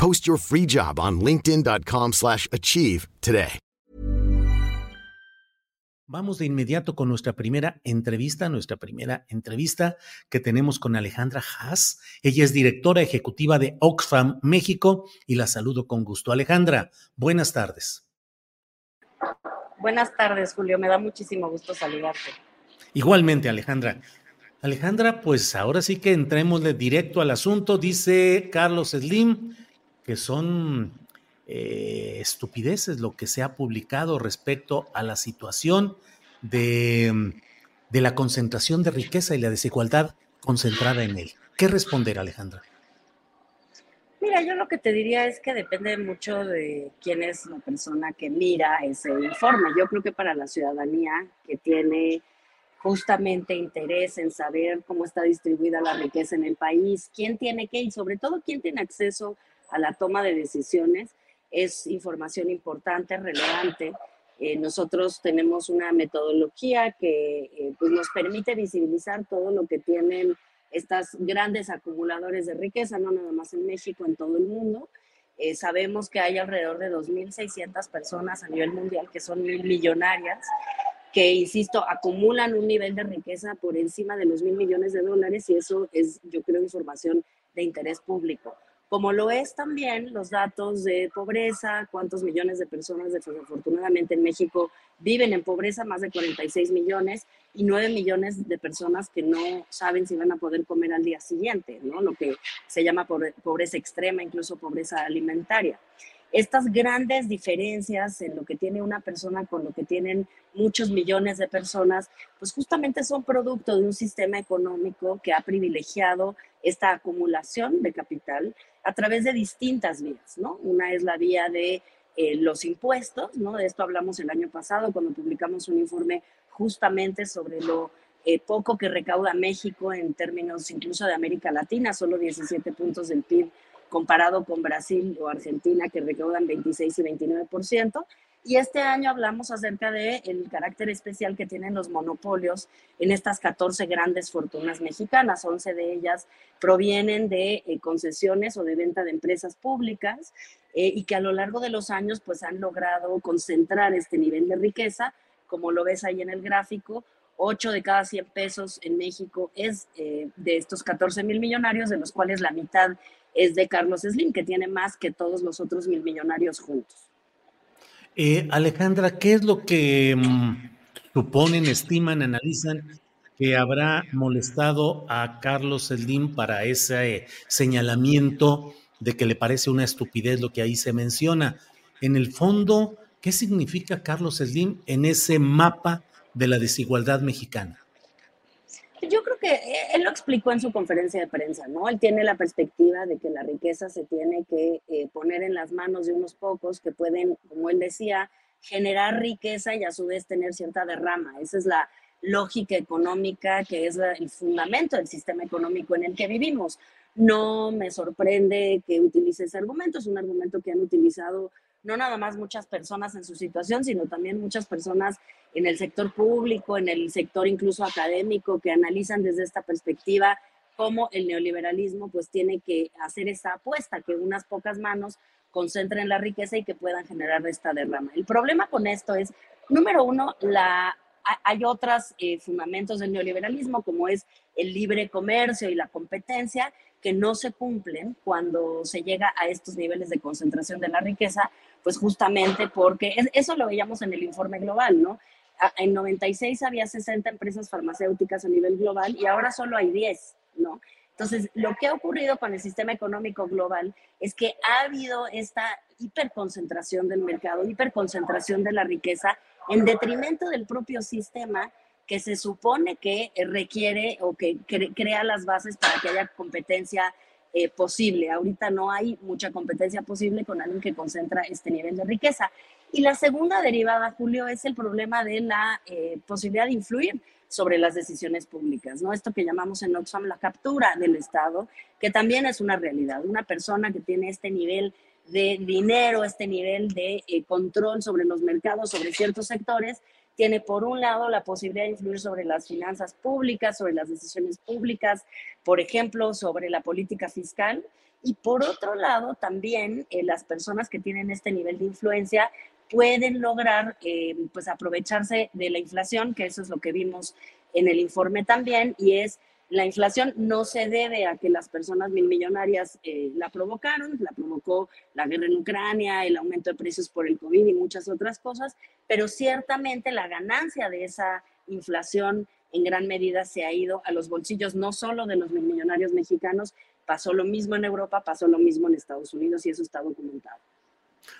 Post your free job on linkedin.com slash achieve today. Vamos de inmediato con nuestra primera entrevista, nuestra primera entrevista que tenemos con Alejandra Haas. Ella es directora ejecutiva de Oxfam México y la saludo con gusto. Alejandra, buenas tardes. Buenas tardes, Julio. Me da muchísimo gusto saludarte. Igualmente, Alejandra. Alejandra, pues ahora sí que entremos de directo al asunto. Dice Carlos Slim que son eh, estupideces lo que se ha publicado respecto a la situación de, de la concentración de riqueza y la desigualdad concentrada en él. ¿Qué responder, Alejandra? Mira, yo lo que te diría es que depende mucho de quién es la persona que mira ese informe. Yo creo que para la ciudadanía que tiene justamente interés en saber cómo está distribuida la riqueza en el país, quién tiene qué y sobre todo quién tiene acceso a la toma de decisiones, es información importante, relevante. Eh, nosotros tenemos una metodología que eh, pues nos permite visibilizar todo lo que tienen estas grandes acumuladores de riqueza, no nada más en México, en todo el mundo. Eh, sabemos que hay alrededor de 2.600 personas a nivel mundial que son mil millonarias, que, insisto, acumulan un nivel de riqueza por encima de los mil millones de dólares y eso es, yo creo, información de interés público como lo es también los datos de pobreza, cuántos millones de personas desafortunadamente en México viven en pobreza, más de 46 millones, y 9 millones de personas que no saben si van a poder comer al día siguiente, ¿no? lo que se llama pobreza extrema, incluso pobreza alimentaria estas grandes diferencias en lo que tiene una persona con lo que tienen muchos millones de personas, pues justamente son producto de un sistema económico que ha privilegiado esta acumulación de capital a través de distintas vías, ¿no? Una es la vía de eh, los impuestos, ¿no? De esto hablamos el año pasado cuando publicamos un informe justamente sobre lo eh, poco que recauda México en términos incluso de América Latina, solo 17 puntos del PIB comparado con Brasil o Argentina que recaudan 26 y 29%. Y este año hablamos acerca del el carácter especial que tienen los monopolios en estas 14 grandes fortunas mexicanas. 11 de ellas provienen de eh, concesiones o de venta de empresas públicas eh, y que a lo largo de los años pues han logrado concentrar este nivel de riqueza. Como lo ves ahí en el gráfico, 8 de cada 100 pesos en México es eh, de estos 14 mil millonarios, de los cuales la mitad es de Carlos Slim, que tiene más que todos los otros mil millonarios juntos. Eh, Alejandra, ¿qué es lo que mm, suponen, estiman, analizan que habrá molestado a Carlos Slim para ese señalamiento de que le parece una estupidez lo que ahí se menciona? En el fondo, ¿qué significa Carlos Slim en ese mapa de la desigualdad mexicana? Yo creo que eh, explicó en su conferencia de prensa, ¿no? Él tiene la perspectiva de que la riqueza se tiene que eh, poner en las manos de unos pocos que pueden, como él decía, generar riqueza y a su vez tener cierta derrama. Esa es la lógica económica que es el fundamento del sistema económico en el que vivimos. No me sorprende que utilice ese argumento, es un argumento que han utilizado no nada más muchas personas en su situación, sino también muchas personas en el sector público, en el sector incluso académico, que analizan desde esta perspectiva cómo el neoliberalismo pues tiene que hacer esa apuesta, que unas pocas manos concentren la riqueza y que puedan generar esta derrama. El problema con esto es, número uno, la, hay otros eh, fundamentos del neoliberalismo, como es el libre comercio y la competencia, que no se cumplen cuando se llega a estos niveles de concentración de la riqueza, pues justamente porque eso lo veíamos en el informe global, ¿no? En 96 había 60 empresas farmacéuticas a nivel global y ahora solo hay 10, ¿no? Entonces, lo que ha ocurrido con el sistema económico global es que ha habido esta hiperconcentración del mercado, hiperconcentración de la riqueza en detrimento del propio sistema que se supone que requiere o que crea las bases para que haya competencia eh, posible. Ahorita no hay mucha competencia posible con alguien que concentra este nivel de riqueza. Y la segunda derivada, Julio, es el problema de la eh, posibilidad de influir sobre las decisiones públicas, ¿no? Esto que llamamos en Oxfam la captura del Estado, que también es una realidad. Una persona que tiene este nivel de dinero, este nivel de eh, control sobre los mercados, sobre ciertos sectores, tiene por un lado la posibilidad de influir sobre las finanzas públicas, sobre las decisiones públicas, por ejemplo, sobre la política fiscal, y por otro lado también eh, las personas que tienen este nivel de influencia pueden lograr eh, pues aprovecharse de la inflación, que eso es lo que vimos en el informe también, y es la inflación no se debe a que las personas mil millonarias eh, la provocaron, la provocó la guerra en Ucrania, el aumento de precios por el COVID y muchas otras cosas, pero ciertamente la ganancia de esa inflación en gran medida se ha ido a los bolsillos no solo de los mil millonarios mexicanos, pasó lo mismo en Europa, pasó lo mismo en Estados Unidos y eso está documentado.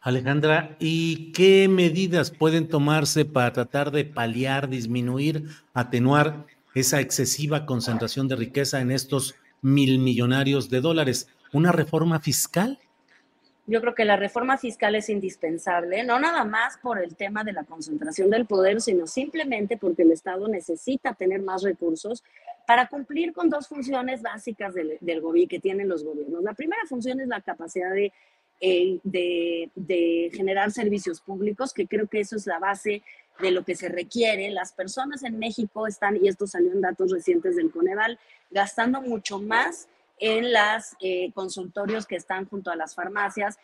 Alejandra, ¿y qué medidas pueden tomarse para tratar de paliar, disminuir, atenuar esa excesiva concentración de riqueza en estos mil millonarios de dólares? ¿Una reforma fiscal? Yo creo que la reforma fiscal es indispensable, no nada más por el tema de la concentración del poder, sino simplemente porque el Estado necesita tener más recursos para cumplir con dos funciones básicas del, gobierno que tienen los gobiernos. La primera función es la capacidad de, eh, de, de generar servicios públicos, que creo que eso es la base de lo que se requiere. Las personas en México están, y esto salió en datos recientes del Coneval, gastando mucho más en los eh, consultorios que están junto a las farmacias,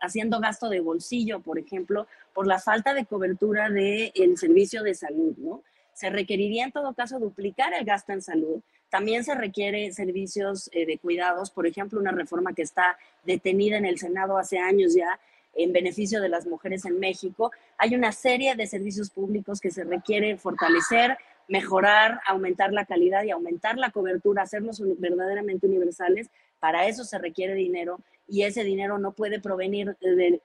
haciendo gasto de bolsillo, por ejemplo, por la falta de cobertura del servicio de salud, ¿no? Se requeriría en todo caso duplicar el gasto en salud. También se requiere servicios eh, de cuidados, por ejemplo, una reforma que está detenida en el Senado hace años ya, en beneficio de las mujeres en México. Hay una serie de servicios públicos que se requiere fortalecer, mejorar, aumentar la calidad y aumentar la cobertura, hacerlos verdaderamente universales. Para eso se requiere dinero y ese dinero no puede provenir de,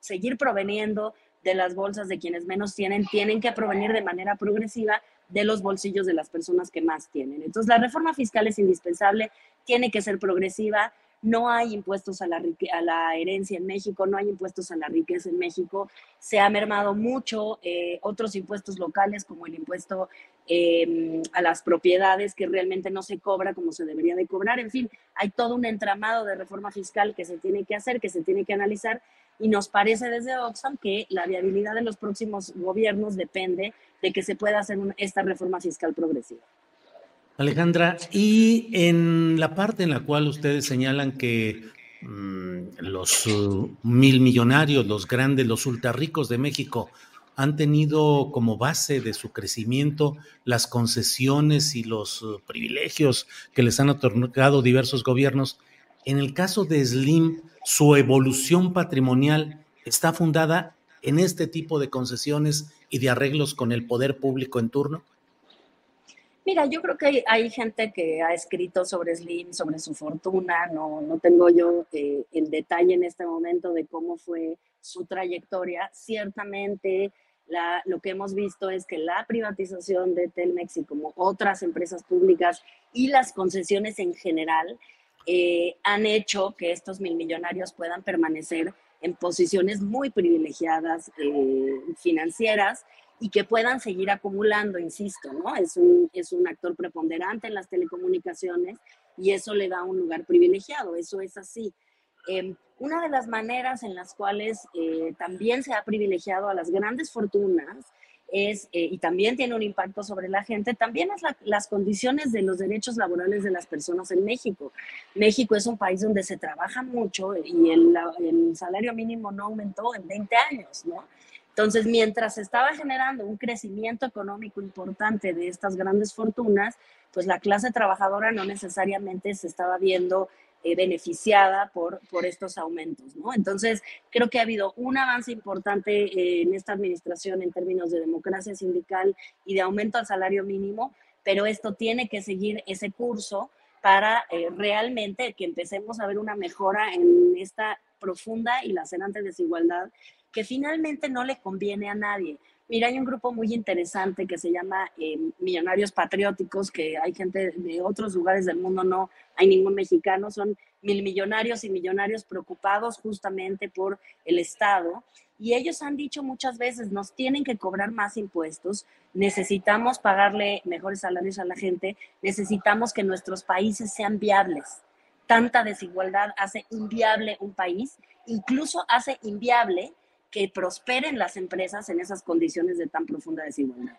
seguir proveniendo de las bolsas de quienes menos tienen, tienen que provenir de manera progresiva de los bolsillos de las personas que más tienen. Entonces, la reforma fiscal es indispensable, tiene que ser progresiva, no hay impuestos a la, a la herencia en México, no hay impuestos a la riqueza en México, se ha mermado mucho eh, otros impuestos locales como el impuesto em, a las propiedades que realmente no se cobra como se debería de cobrar, en fin, hay todo un entramado de reforma fiscal que se tiene que hacer, que se tiene que analizar y nos parece desde Oxfam que la viabilidad de los próximos gobiernos depende de que se pueda hacer esta reforma fiscal progresiva. Alejandra, y en la parte en la cual ustedes señalan que mm, los uh, mil millonarios, los grandes, los ultra ricos de México han tenido como base de su crecimiento las concesiones y los uh, privilegios que les han otorgado diversos gobiernos. En el caso de Slim, su evolución patrimonial está fundada en este tipo de concesiones y de arreglos con el poder público en turno? Mira, yo creo que hay, gente que ha escrito sobre Slim, sobre su fortuna, no, no tengo yo eh, el detalle en este momento de cómo fue su trayectoria. Ciertamente la, lo que hemos visto es que la privatización de Telmex y como otras empresas públicas y las concesiones en general eh, han hecho que estos mil millonarios puedan permanecer en posiciones muy privilegiadas eh, financieras y que puedan seguir acumulando, insisto, ¿no? Es un, es un actor preponderante en las telecomunicaciones y eso le da un lugar privilegiado, eso es así. Em, una de las maneras en las cuales eh, también se ha privilegiado a las grandes fortunas es, eh, y también tiene un impacto sobre la gente, también es las condiciones de los derechos laborales de las personas en México. México es un país donde se trabaja mucho y el, el salario mínimo no aumentó en 20 años, ¿no? Entonces, mientras estaba generando un crecimiento económico importante de estas grandes fortunas, pues la clase trabajadora no necesariamente se estaba viendo eh, beneficiada por, por estos aumentos, ¿no? Entonces, creo que ha habido un avance importante eh, en esta administración en términos de democracia sindical y de aumento al salario mínimo, pero esto tiene que seguir ese curso para eh, realmente que empecemos a ver una mejora en esta profunda y lacerante desigualdad que finalmente no le conviene a nadie. Mira, hay un grupo muy interesante que se llama eh, Millonarios Patrióticos, que hay gente de otros lugares del mundo, no hay ningún mexicano, son mil millonarios y millonarios preocupados justamente por el Estado. Y ellos han dicho muchas veces, nos tienen que cobrar más impuestos, necesitamos pagarle mejores salarios a la gente, necesitamos que nuestros países sean viables. Tanta desigualdad hace inviable un país, incluso hace inviable que prosperen las empresas en esas condiciones de tan profunda desigualdad.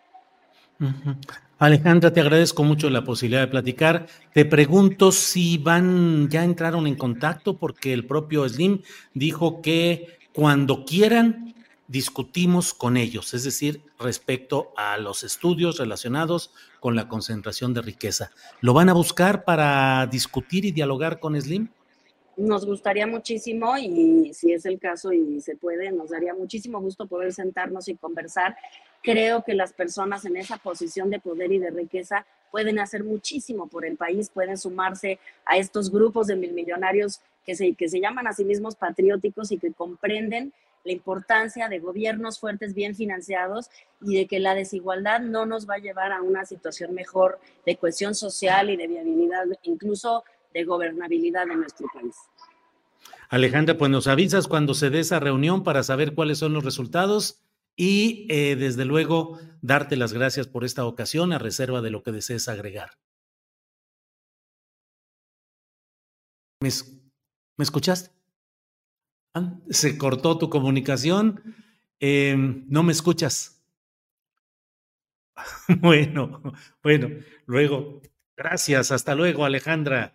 Alejandra, te agradezco mucho la posibilidad de platicar. Te pregunto si van, ya entraron en contacto, porque el propio Slim dijo que cuando quieran discutimos con ellos, es decir, respecto a los estudios relacionados con la concentración de riqueza. ¿Lo van a buscar para discutir y dialogar con Slim? Nos gustaría muchísimo y si es el caso y se puede, nos daría muchísimo gusto poder sentarnos y conversar. Creo que las personas en esa posición de poder y de riqueza pueden hacer muchísimo por el país, pueden sumarse a estos grupos de mil millonarios que se, que se llaman a sí mismos patrióticos y que comprenden la importancia de gobiernos fuertes, bien financiados y de que la desigualdad no nos va a llevar a una situación mejor de cohesión social y de viabilidad, incluso de gobernabilidad de nuestro país. Alejandra, pues nos avisas cuando se dé esa reunión para saber cuáles son los resultados y eh, desde luego darte las gracias por esta ocasión a reserva de lo que desees agregar. ¿Me, escuchaste? Ah, se cortó tu comunicación. Em, no me escuchas. bueno, bueno, luego. Gracias. Hasta luego, Alejandra.